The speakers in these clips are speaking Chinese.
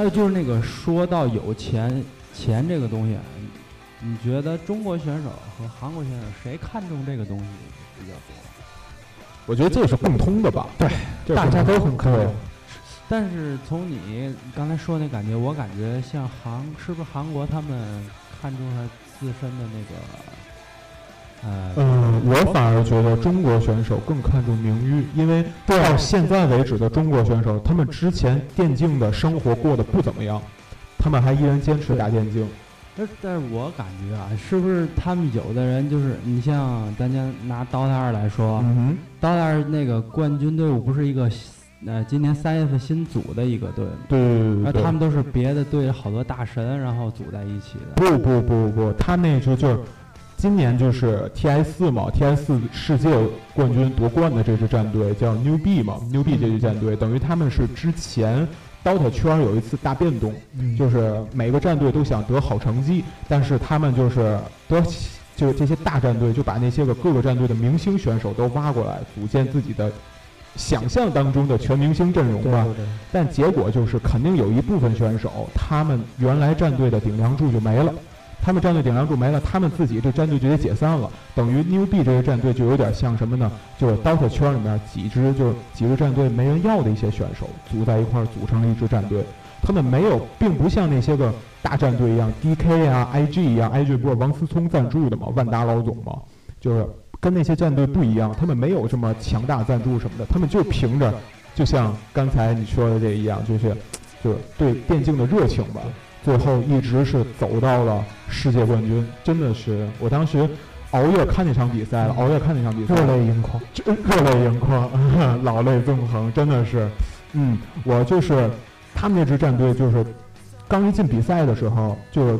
还有就是那个说到有钱钱这个东西，你觉得中国选手和韩国选手谁看重这个东西比较多？我觉得这是共通的吧。对，大家都很看重。但是从你刚才说那感觉，我感觉像韩是不是韩国他们看重了自身的那个，呃，嗯，我反而觉得中国选手更看重名誉，因为到现在为止的中国选手，他们之前电竞的生活过得不怎么样，他们还依然坚持打电竞。但但是我感觉啊，是不是他们有的人就是你像咱家拿刀塔二来说，嗯《刀塔二那个冠军队伍不是一个。呃今年三月份新组的一个队，对对对，他们都是别的队好多大神，然后组在一起的。不不不不，他那时候就是今年就是 T I 四嘛，T I 四世界冠军夺冠的这支战队叫 New B 嘛，New B 这支战队等于他们是之前 DOTA 圈有一次大变动，就是每个战队都想得好成绩，但是他们就是得就是这些大战队就把那些个各个战队的明星选手都挖过来，组建自己的。想象当中的全明星阵容吧，但结果就是肯定有一部分选手，他们原来战队的顶梁柱就没了，他们战队顶梁柱没了，他们自己这战队就得解散了，等于 New B 这个战队就有点像什么呢？就是 DOTA 圈里面几支就是几支战队没人要的一些选手组在一块儿组成了一支战队，他们没有，并不像那些个大战队一样，DK 啊、IG 一样，IG 不是王思聪赞助的吗？万达老总嘛，就是。跟那些战队不一样，他们没有这么强大赞助什么的，他们就凭着，就像刚才你说的这一样，就是，就是对电竞的热情吧。最后一直是走到了世界冠军，真的是我当时熬夜看那场比赛了，熬夜看那场比赛，热泪盈眶，真热泪盈眶，老泪纵横，真的是，嗯，我就是他们那支战队，就是刚一进比赛的时候，就是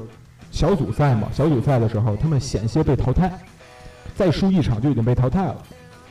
小组赛嘛，小组赛的时候，他们险些被淘汰。再输一场就已经被淘汰了，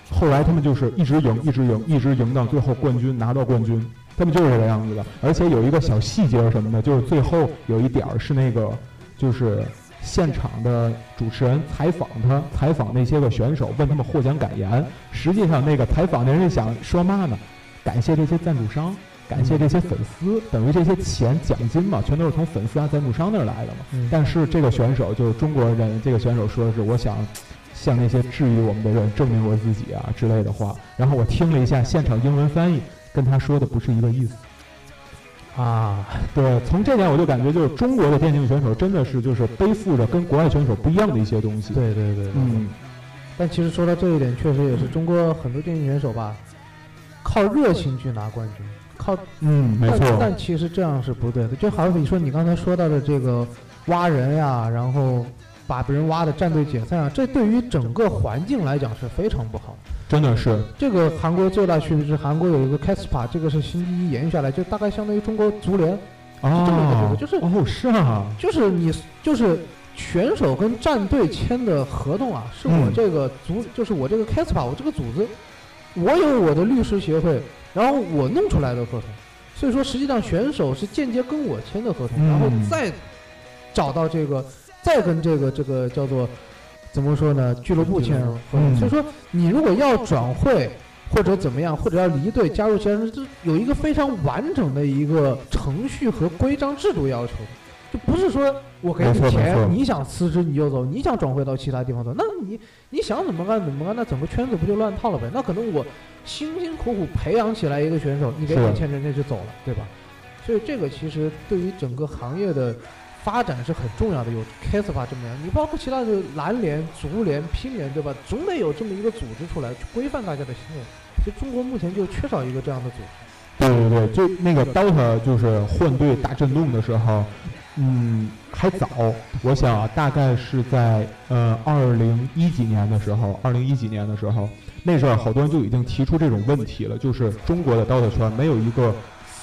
后来他们就是一直赢，一直赢，一直赢到最后冠军拿到冠军，他们就是这个样子的。而且有一个小细节什么的，就是最后有一点儿是那个，就是现场的主持人采访他，采访那些个选手，问他们获奖感言。实际上那个采访的人想说嘛呢？感谢这些赞助商，感谢这些粉丝，等于这些钱奖金嘛，全都是从粉丝啊赞助商那儿来的嘛。但是这个选手就是中国人，这个选手说的是我想。向那些质疑我们的人证明我自己啊之类的话，然后我听了一下现场英文翻译，跟他说的不是一个意思。啊，对，从这点我就感觉，就是中国的电竞选手真的是就是背负着跟国外选手不一样的一些东西。对对对，嗯。但其实说到这一点，确实也是中国很多电竞选手吧，靠热情去拿冠军，靠嗯，没错。但其实这样是不对的，就好比说你刚才说到的这个挖人呀，然后。把别人挖的战队解散啊，这对于整个环境来讲是非常不好。真的是。这个韩国最大区别是韩国有一个 KSPA，这个是新第一延续下来，就大概相当于中国足联，啊，这么一个就是哦是啊，就是你就是选手跟战队签的合同啊，是我这个组，就是我这个 KSPA，我这个组织，我有我的律师协会，然后我弄出来的合同，所以说实际上选手是间接跟我签的合同，然后再找到这个。再跟这个这个叫做怎么说呢？俱乐部签，所以说你如果要转会或者怎么样，或者要离队加入其他人，这有一个非常完整的一个程序和规章制度要求的，就不是说我给你钱，你想辞职你就走，你想转会到其他地方走，那你你想怎么干怎么干，那整个圈子不就乱套了呗？那可能我辛辛苦苦培养起来一个选手，你给点钱人家就走了，对吧？所以这个其实对于整个行业的。发展是很重要的，有 k s p a 这么样，你包括其他的篮联、足联、乒联，对吧？总得有这么一个组织出来去规范大家的行为。就中国目前就缺少一个这样的组织。对对对，就那个 DOTA 就是换队大震动的时候，嗯，还早。我想大概是在呃二零一几年的时候，二零一几年的时候，那阵儿好多人就已经提出这种问题了，就是中国的 DOTA 圈没有一个。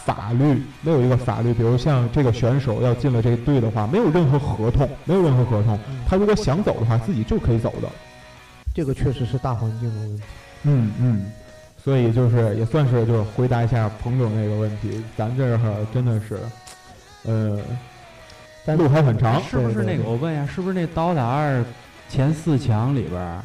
法律没有一个法律，比如像这个选手要进了这个队的话，没有任何合同，没有任何合同，他如果想走的话，自己就可以走的。这个确实是大环境的问题。嗯嗯，所以就是也算是就是回答一下彭总那个问题，咱这儿真的是，呃，路还很长。是不是那个？我问一下，是不是那刀塔二前四强里边，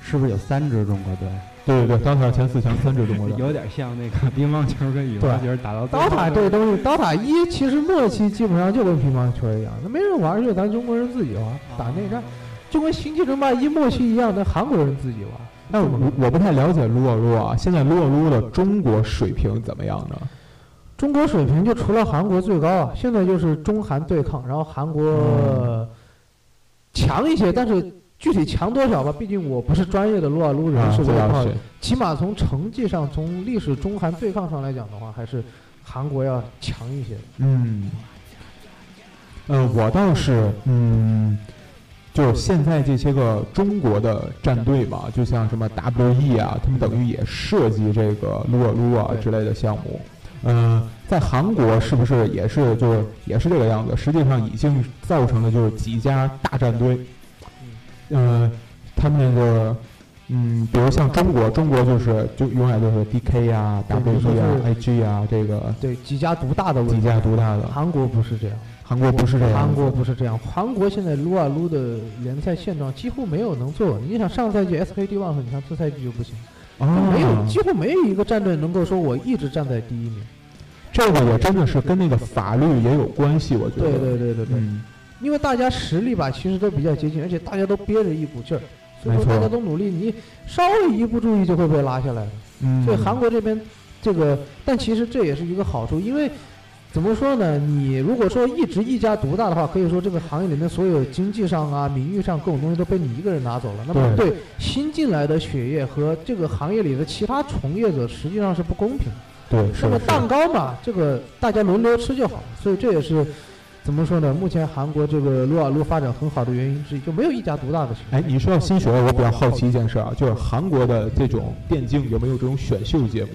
是不是有三支中国队？对对对，DOTA 前四强三支中国队，有点像那个乒乓球跟羽毛球打到。DOTA 这东西，DOTA 一其实末期基本上就跟乒乓球一样，那没人玩就咱中国人自己玩，打内战，就跟星际争霸一末期一样，那韩国人自己玩。那我我不太了解撸啊撸啊，现在撸啊撸的中国水平怎么样呢？中国水平就除了韩国最高啊，现在就是中韩对抗，然后韩国强一些，但是。具体强多少吧？毕竟我不是专业的撸啊撸人士，我起码从成绩上，从历史中韩对抗上来讲的话，还是韩国要强一些。嗯，呃，我倒是，嗯，就现在这些个中国的战队嘛，就像什么 WE 啊，他们等于也涉及这个撸啊撸啊之类的项目。嗯，在韩国是不是也是就是也是这个样子？实际上已经造成了就是几家大战队。嗯，他们那个，嗯，比如像中国，中国就是就永远都是 D K 呀、W E 啊、I G 啊，这个对几家独大的，几家独大的。韩国不是这样，韩国不是这样，韩国不是这样。韩国现在撸啊撸的联赛现状几乎没有能做。你想上赛季 SKT One，你看这赛季就不行，没有几乎没有一个战队能够说我一直站在第一名。这个也真的是跟那个法律也有关系，我觉得。对对对对对。因为大家实力吧，其实都比较接近，而且大家都憋着一股劲儿，所以说大家都努力。你稍微一不注意就会被拉下来。嗯。所以韩国这边这个，但其实这也是一个好处，因为怎么说呢？你如果说一直一家独大的话，可以说这个行业里面所有经济上啊、名誉上各种东西都被你一个人拿走了。那么对新进来的血液和这个行业里的其他从业者实际上是不公平。对。那么蛋糕嘛，这个大家轮流吃就好。所以这也是。怎么说呢？目前韩国这个撸啊撸发展很好的原因之一，就没有一家独大的。哎，你说到新学，我比较好奇一件事啊，就是韩国的这种电竞有没有这种选秀节目？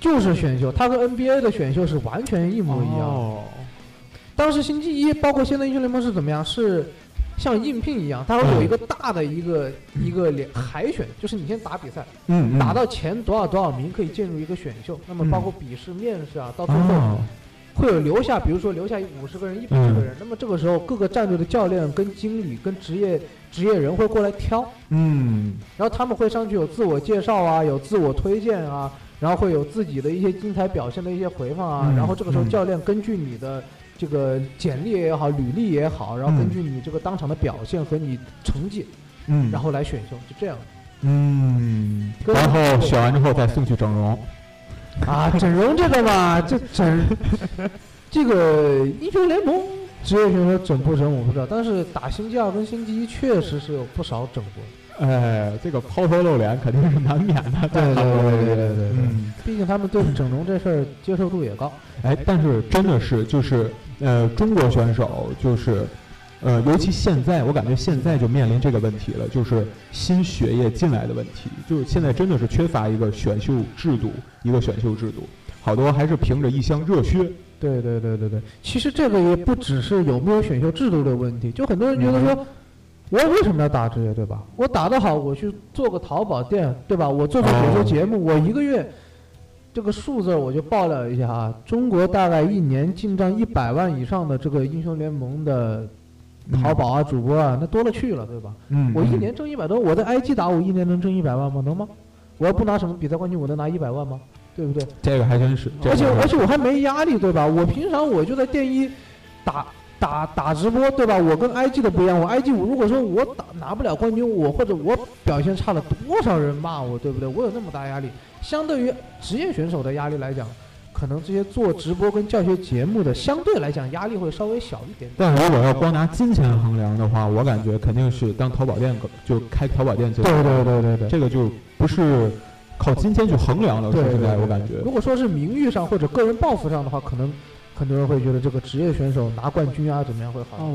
就是选秀，它和 NBA 的选秀是完全一模一样。哦。当时星期一，包括现在英雄联盟是怎么样？是像应聘一样，它会有一个大的一个一个联海选，就是你先打比赛，嗯，打到前多少多少名可以进入一个选秀。那么包括笔试、面试啊，到最后。会有留下，比如说留下五十个人、一百个人，那么这个时候各个战队的教练、跟经理、跟职业职业人会过来挑，嗯，然后他们会上去有自我介绍啊，有自我推荐啊，然后会有自己的一些精彩表现的一些回放啊，然后这个时候教练根据你的这个简历也好、履历也好，然后根据你这个当场的表现和你成绩，嗯，然后来选秀，就这样，嗯，然后选完之后再送去整容。啊，整容这个嘛，这整这个英雄联盟职业选手整不整我不知道，但是打星际二跟星际一确实是有不少整过。哎，这个抛头露脸肯定是难免的。对对对对对对，嗯，毕竟他们对整容这事儿接受度也高。哎，但是真的是就是呃，中国选手就是。呃，尤其现在，我感觉现在就面临这个问题了，就是新血液进来的问题，就是现在真的是缺乏一个选秀制度，一个选秀制度，好多还是凭着一腔热血。对对对对对，其实这个也不只是有没有选秀制度的问题，就很多人觉得说，我为什么要打职业，对吧？我打得好，我去做个淘宝店，对吧？我做做选秀节目，我一个月这个数字我就爆料一下啊，中国大概一年进账一百万以上的这个英雄联盟的。淘宝啊，主播啊，那多了去了，对吧？嗯，我一年挣一百多，我在 IG 打，我一年能挣一百万吗？能吗？我要不拿什么比赛冠军，我能拿一百万吗？对不对？这个还真是。而且而且我还没压力，对吧？我平常我就在电一打打打直播，对吧？我跟 IG 的不一样，我 IG 我如果说我打拿不了冠军，我或者我表现差了，多少人骂我，对不对？我有那么大压力，相对于职业选手的压力来讲。可能这些做直播跟教学节目的，相对来讲压力会稍微小一点。但如果要光拿金钱衡量的话，我感觉肯定是当淘宝店就开淘宝店最。对对对对对，这个就不是靠金钱去衡量了。对对对，我感觉。如果说是名誉上或者个人抱负上的话，可能很多人会觉得这个职业选手拿冠军啊怎么样会好。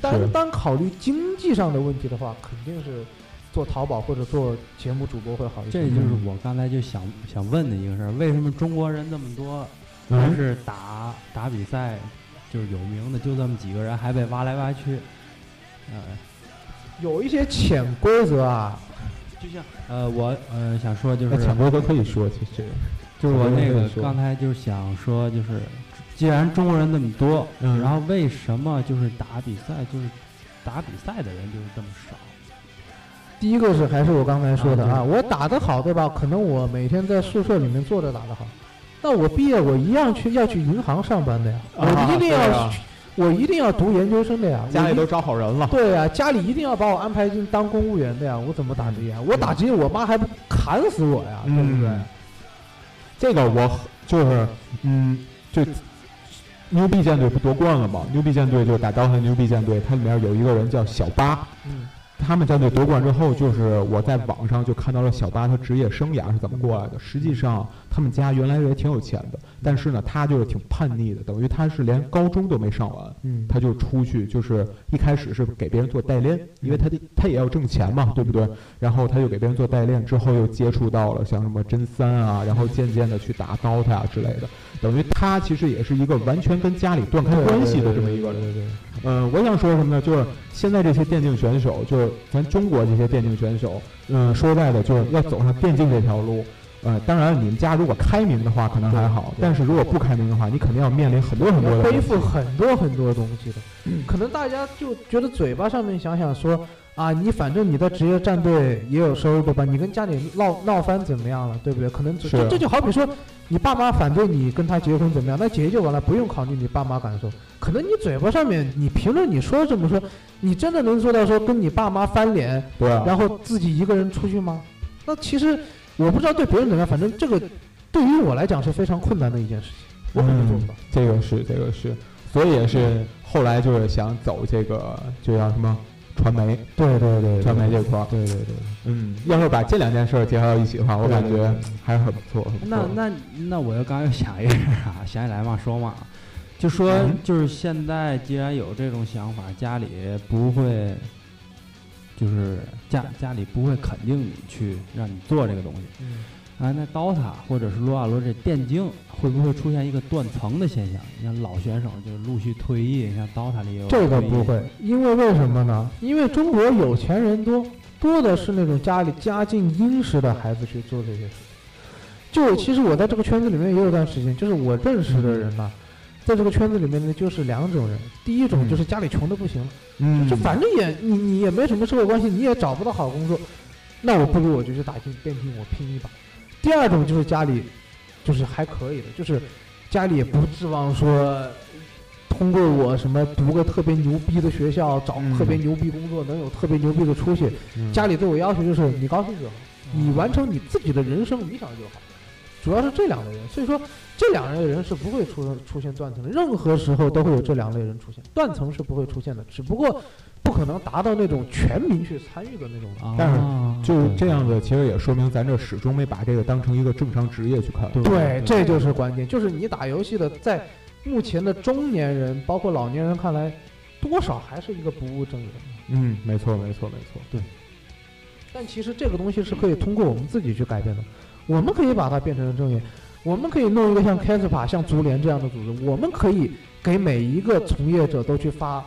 但是单单考虑经济上的问题的话，肯定是。做淘宝或者做节目主播会好一些。这就是我刚才就想想问的一个事儿：为什么中国人那么多，但是打打比赛就是有名的就这么几个人，还被挖来挖去？呃，有一些潜规则啊，就像呃，我呃想说就是潜规则可以说，其实就是我那个刚才就想说，就是既然中国人那么多，然后为什么就是打比赛就是打比赛的人就是这么少？第一个是还是我刚才说的啊，我打得好，对吧？可能我每天在宿舍里面坐着打得好，那我毕业我一样去要去银行上班的呀，我一定要，我一定要读研究生的呀，家里都招好人了。对呀，家里一定要把我安排进当公务员的呀，我怎么打职业？我打职业，我妈还不砍死我呀，对不对？这个我就是，嗯，就牛逼舰队不夺冠了吗？牛逼舰队就打刀的牛逼舰队，它里面有一个人叫小八。嗯。他们战队夺冠之后，就是我在网上就看到了小八他职业生涯是怎么过来的。实际上，他们家原来也挺有钱的，但是呢，他就是挺叛逆的，等于他是连高中都没上完，他就出去，就是一开始是给别人做代练，因为他的他也要挣钱嘛，对不对？然后他就给别人做代练，之后又接触到了像什么真三啊，然后渐渐的去打 DOTA 啊之类的。等于他其实也是一个完全跟家里断开关系的这么一个人。嗯，我想说什么呢？就是现在这些电竞选手，就是咱中国这些电竞选手，嗯，说实在的，就是要走上电竞这条路。呃，当然，你们家如果开明的话，可能还好；但是如果不开明的话，你肯定要面临很多很多的背负很多很多东西的。可能大家就觉得嘴巴上面想想说。啊，你反正你的职业战队也有收入对吧？你跟家里闹闹翻怎么样了，对不对？可能这这就好比说，你爸妈反对你跟他结婚怎么样？那结就完了，不用考虑你爸妈感受。可能你嘴巴上面你评论你说这么说，你真的能做到说跟你爸妈翻脸，对，然后自己一个人出去吗？那其实我不知道对别人怎么样，反正这个对于我来讲是非常困难的一件事情，我肯定做不到。这个是这个是，所以也是后来就是想走这个就叫什么？传媒，对对对，传媒这块儿，对对对，嗯，要是把这两件事结合到一起的话，我感觉还是很不错。那那那，我又刚又想一个啊，想起来嘛，说嘛，就说就是现在既然有这种想法，家里不会，就是家家里不会肯定你去让你做这个东西。啊，那 DOTA 或者是撸啊撸这电竞会不会出现一个断层的现象？你像老选手就陆续退役，你像 DOTA 里有这个不会，因为为什么呢？因为中国有钱人多，多的是那种家里家境殷实的孩子去做这些事。就其实我在这个圈子里面也有段时间，就是我认识的人呢，在这个圈子里面呢，就是两种人。第一种就是家里穷的不行了，嗯，就反正也你你也没什么社会关系，你也找不到好工作，那我不如我就去打进电竞，我拼一把。第二种就是家里，就是还可以的，就是家里也不指望说通过我什么读个特别牛逼的学校，找特别牛逼工作，能有特别牛逼的出息。家里对我要求就是你高兴就好，你完成你自己的人生理想就好。主要是这两类人，所以说这两类人是不会出出现断层的，任何时候都会有这两类人出现，断层是不会出现的，只不过。不可能达到那种全民去参与的那种，但是就这样子，其实也说明咱这始终没把这个当成一个正常职业去看。对，这就是关键，就是你打游戏的，在目前的中年人，包括老年人看来，多少还是一个不务正业。嗯，没错，没错，没错。对。但其实这个东西是可以通过我们自己去改变的，我们可以把它变成正业，我们可以弄一个像 c a s p a 像足联这样的组织，我们可以给每一个从业者都去发。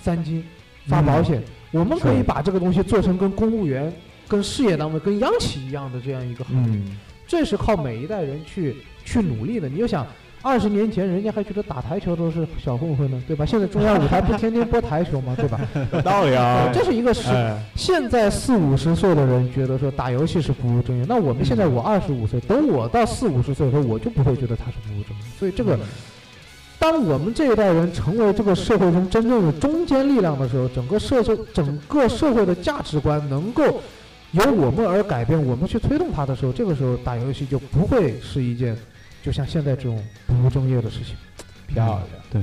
三金发保险，我们可以把这个东西做成跟公务员、跟事业单位、跟央企一样的这样一个行业。这是靠每一代人去去努力的。你就想，二十年前人家还觉得打台球都是小混混呢，对吧？现在中央舞台不天天播台球吗？对吧？有道理啊。这是一个是现在四五十岁的人觉得说打游戏是不务正业，那我们现在我二十五岁，等我到四五十岁的时候，我就不会觉得他是不务正业。所以这个。当我们这一代人成为这个社会中真正的中坚力量的时候，整个社会整个社会的价值观能够由我们而改变，我们去推动它的时候，这个时候打游戏就不会是一件就像现在这种不务正业的事情。漂亮，对，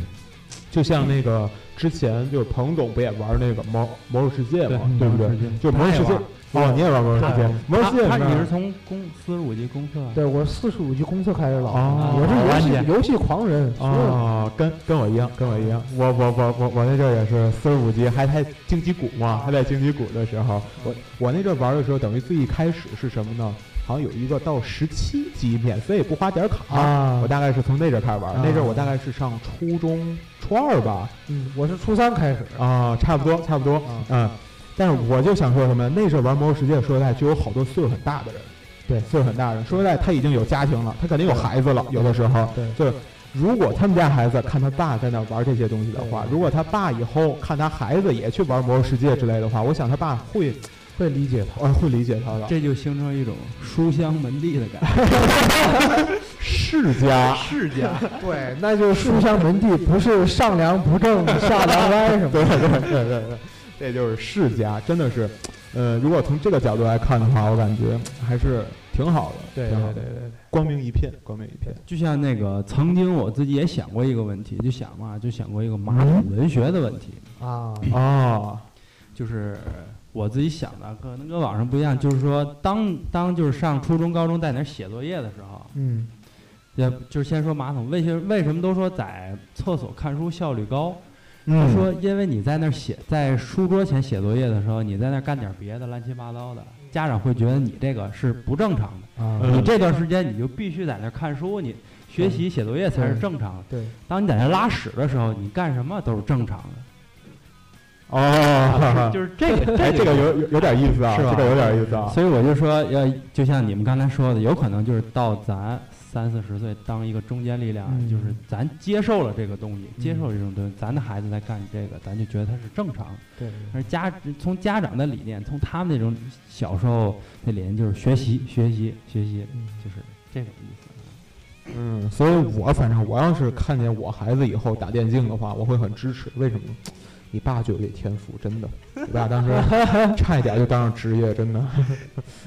就像那个之前就是彭总不也玩那个魔魔兽世界嘛，对不对？就魔兽世界。哦，你也玩魔兽世界？魔兽世界，你是从公四十五级公测？对，我四十五级公测开始老，我是游戏游戏狂人啊，跟跟我一样，跟我一样。我我我我我那阵也是四十五级，还在荆棘谷嘛，还在荆棘谷的时候，我我那阵玩的时候，等于最一开始是什么呢？好像有一个到十七级免费不花点卡，我大概是从那阵开始玩。那阵我大概是上初中初二吧，嗯，我是初三开始啊，差不多差不多，嗯。但是我就想说什么，那时候玩魔兽世界，说实在就有好多岁数很大的人，对，岁数很大的人，说实在他已经有家庭了，他肯定有孩子了，有的时候，对，就是如果他们家孩子看他爸在那玩这些东西的话，如果他爸以后看他孩子也去玩魔兽世界之类的话，我想他爸会会理解他，啊，会理解他的。这就形成一种书香门第的感觉。世家，世家，对，那就是书香门第，不是上梁不正下梁歪什么。对对对对对，这就是世家，真的是，呃，如果从这个角度来看的话，我感觉还是挺好的，对对对对对。光明一片，光明一片。就像那个曾经我自己也想过一个问题，就想嘛，就想过一个马桶文学的问题啊啊，就是我自己想的，可能跟网上不一样，就是说当当就是上初中、高中在那儿写作业的时候，嗯，也就是先说马桶，为什为什么都说在厕所看书效率高？他嗯说，因为你在那儿写，在书桌前写作业的时候，你在那儿干点别的乱七八糟的，家长会觉得你这个是不正常的。你这段时间你就必须在那儿看书，你学习写作业才是正常的。对，当你在那儿拉屎的时候，你干什么都是正常的。哦，就是这个，哎，这个有有有点意思啊，是吧这个有点意思啊。所以我就说，要就像你们刚才说的，有可能就是到咱三四十岁当一个中坚力量，嗯就是咱接受了这个东西，嗯接受这种东西，咱的孩子在干这个，咱就觉得他是正常的。对，而家从家长的理念，从他们那种小时候的理念，就是学习、学习、学习，嗯就是这种意思。嗯，所以我反正我要是看见我孩子以后打电竞的话，我会很支持。为什么？你爸就有这天赋，真的。你爸当时差一点就当上职业，真的。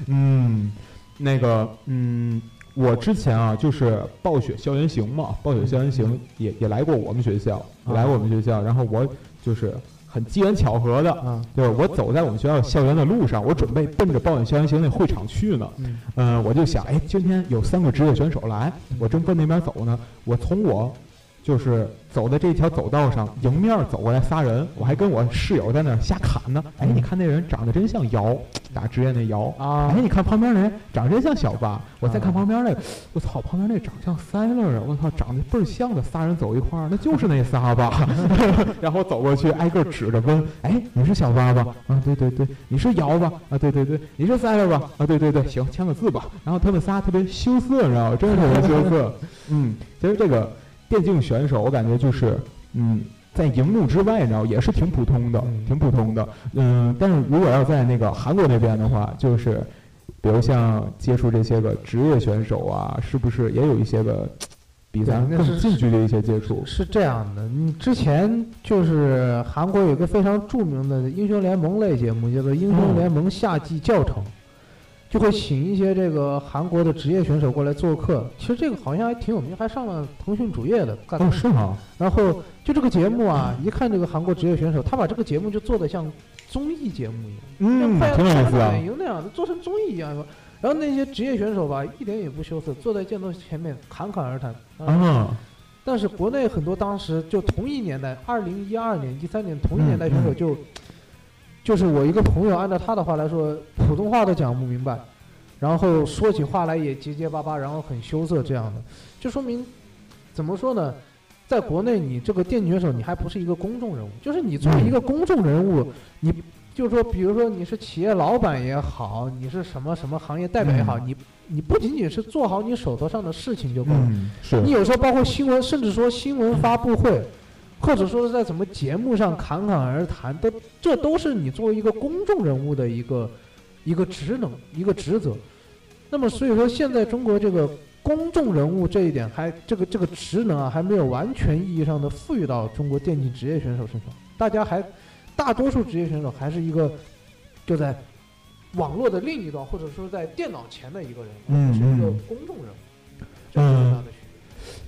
嗯，那个，嗯，我之前啊，就是暴雪校园行嘛，暴雪校园行也也来过我们学校，来过我们学校，然后我就是很机缘巧合的，啊，就是我走在我们学校校园的路上，我准备奔着暴雪校园行那会场去呢。嗯嗯，我就想，哎，今天有三个职业选手来，我正奔那边走呢。我从我就是走在这条走道上，迎面走过来仨人，我还跟我室友在那儿瞎侃呢。哎，你看那人长得真像姚，打职业那姚。啊哎，你看旁边那人长得真像小八。我再看旁边那个，我操，旁边那长相塞勒啊！我操，长得倍儿像的，仨人走一块儿，那就是那仨吧？然后走过去，挨个指着问：“哎，你是小八吧？啊，对对对，你是姚吧？啊，对对对，你是塞勒吧？啊，对对对，行，签个字吧。”然后他们仨特别羞涩，你知道吗？真是特别羞涩。嗯，其实这个电竞选手，我感觉就是，嗯。在荧幕之外，你知道也是挺普通的，嗯挺普通的。嗯，但是如果要在那个韩国那边的话，就是，比如像接触这些个职业选手啊，是不是也有一些个比咱更对那是近距离一些接触？是这样的，你之前就是韩国有一个非常著名的英雄联盟类节目，叫做《英雄联盟夏季教程》，就会请一些这个韩国的职业选手过来做客。其实这个好像还挺有名，还上了腾讯主页的。干哦，是吗？然后就这个节目啊，一看这个韩国职业选手，他把这个节目就做的像综艺节目一样。嗯，快挺有意思啊美。营那样的，做成综艺一样。然后那些职业选手吧，一点也不羞涩，坐在镜头前面侃侃而谈。啊，但是国内很多当时就同一年代，二零一二年、一三年同一年代选手就，就是我一个朋友，按照他的话来说，普通话都讲不明白，然后说起话来也结结巴巴，然后很羞涩这样的，就说明怎么说呢？在国内，你这个电竞选手，你还不是一个公众人物，就是你作为一个公众人物，你就是说，比如说你是企业老板也好，你是什么什么行业代表也好，嗯你你不仅仅是做好你手头上的事情就够了。你有时候包括新闻，甚至说新闻发布会，或者说是在什么节目上侃侃而谈，都这都是你作为一个公众人物的一个一个职能、一个职责。那么所以说，现在中国这个公众人物这一点还这个这个职能啊，还没有完全意义上的赋予到中国电竞职业选手身上。大家还大多数职业选手还是一个就在网络的另一端，或者说在电脑前的一个人，而不是一个公众人物。这是最大的区别。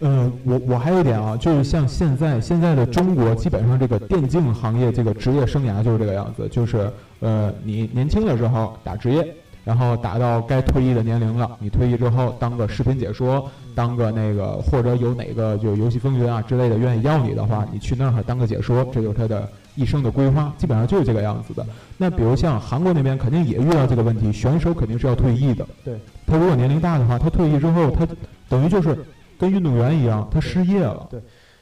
嗯，我我还有一点啊，就是像现在现在的中国，基本上这个电竞行业这个职业生涯就是这个样子，就是呃，你年轻的时候打职业，然后打到该退役的年龄了，你退役之后当个视频解说，当个那个或者有哪个就游戏风云啊之类的愿意要你的话，你去那儿当个解说，这就是他的一生的规划，基本上就是这个样子的。那比如像韩国那边肯定也遇到这个问题，选手肯定是要退役的。对，他如果年龄大的话，他退役之后，他等于就是跟运动员一样，他失业了。对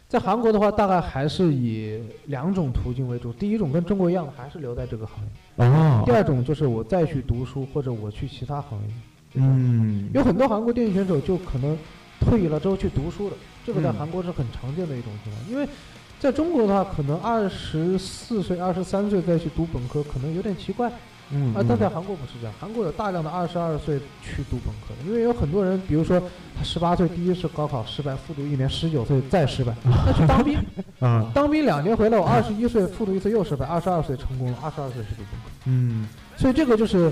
在韩国的话，大概还是以两种途径为主。第一种跟中国一样的，还是留在这个行业；哦第，二种就是我再去读书，或者我去其他行业。嗯，有很多韩国电竞选手就可能退役了之后去读书的，这个在嗯韩国是很常见的一种情况。因为在中国的话，可能二十四岁、二十三岁再去读本科，可能有点奇怪。嗯啊，但在韩国不是这样，韩国有大量的二十二岁去读本科的，因为有很多人，比如说他十八岁第一次高考失败，复读一年，十九岁再失败，那去当兵，啊，当兵两年回来，我二十一岁复读一次又失败，二十二岁成功了，二十二岁去读本科，嗯所以这个就是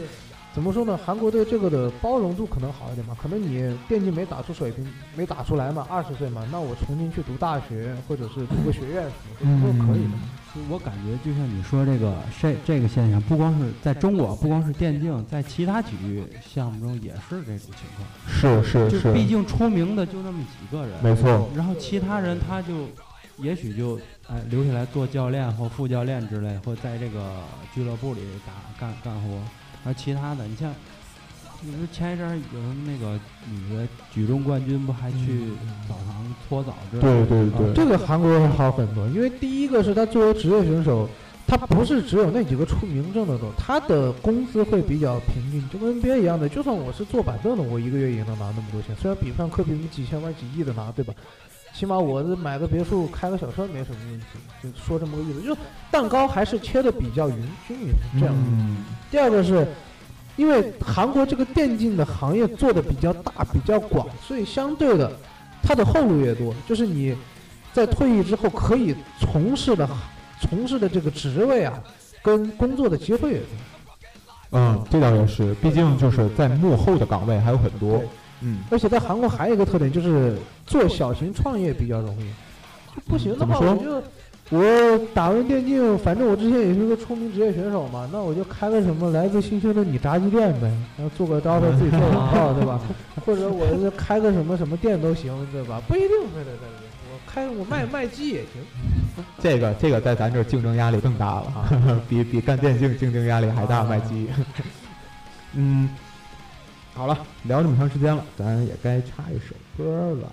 怎么说呢？韩国对这个的包容度可能好一点嘛，可能你电竞没打出水平，没打出来嘛，二十岁嘛，那我重新去读大学或者是读个学院什么的都可以的。就我感觉，就像你说这个这这个现象，不光是在中国，不光是电竞，在其他体育项目中也是这种情况。是是，就是毕竟出名的就那么几个人，没错。然后其他人他就也许就哎留下来做教练或副教练之类，或在这个俱乐部里打干干活。而其他的，你像，你说前一阵儿有什么那个女的举重冠军，不还去澡堂搓澡之类对的？对对，这个韩国人好很多，因为第一个是他作为职业选手，他不是只有那几个出名证的多，他的工资会比较平均，就跟 NBA 一样的。就算我是坐板凳的，我一个月也能拿那么多钱，虽然比不上科比那么几千万、几亿的拿，对吧？起码我是买个别墅、开个小车没什么问题，就说这么个意思。就蛋糕还是切的比较匀均匀这样。嗯第二个是，因为韩国这个电竞的行业做的比较大、比较广，所以相对的，它的后路越多。就是你在退役之后可以从事的、从事的这个职位啊，跟工作的机会也多。嗯，这倒也是，毕竟就是在幕后的岗位还有很多。嗯，而且在韩国还有一个特点，就是做小型创业比较容易。就不行的话，我就我打完电竞，反正我之前也是个出名职业选手嘛，那我就开个什么来自星星的你炸鸡店呗，然后做个刀子自己做广告，对吧？或者我是开个什么什么店都行，对吧？不一定非得在这里，我开我卖卖鸡也行。这个这个在咱这儿竞争压力更大了哈，比比干电竞竞争压力还大，卖鸡。嗯，好了，聊这么长时间了，咱也该插一首歌了。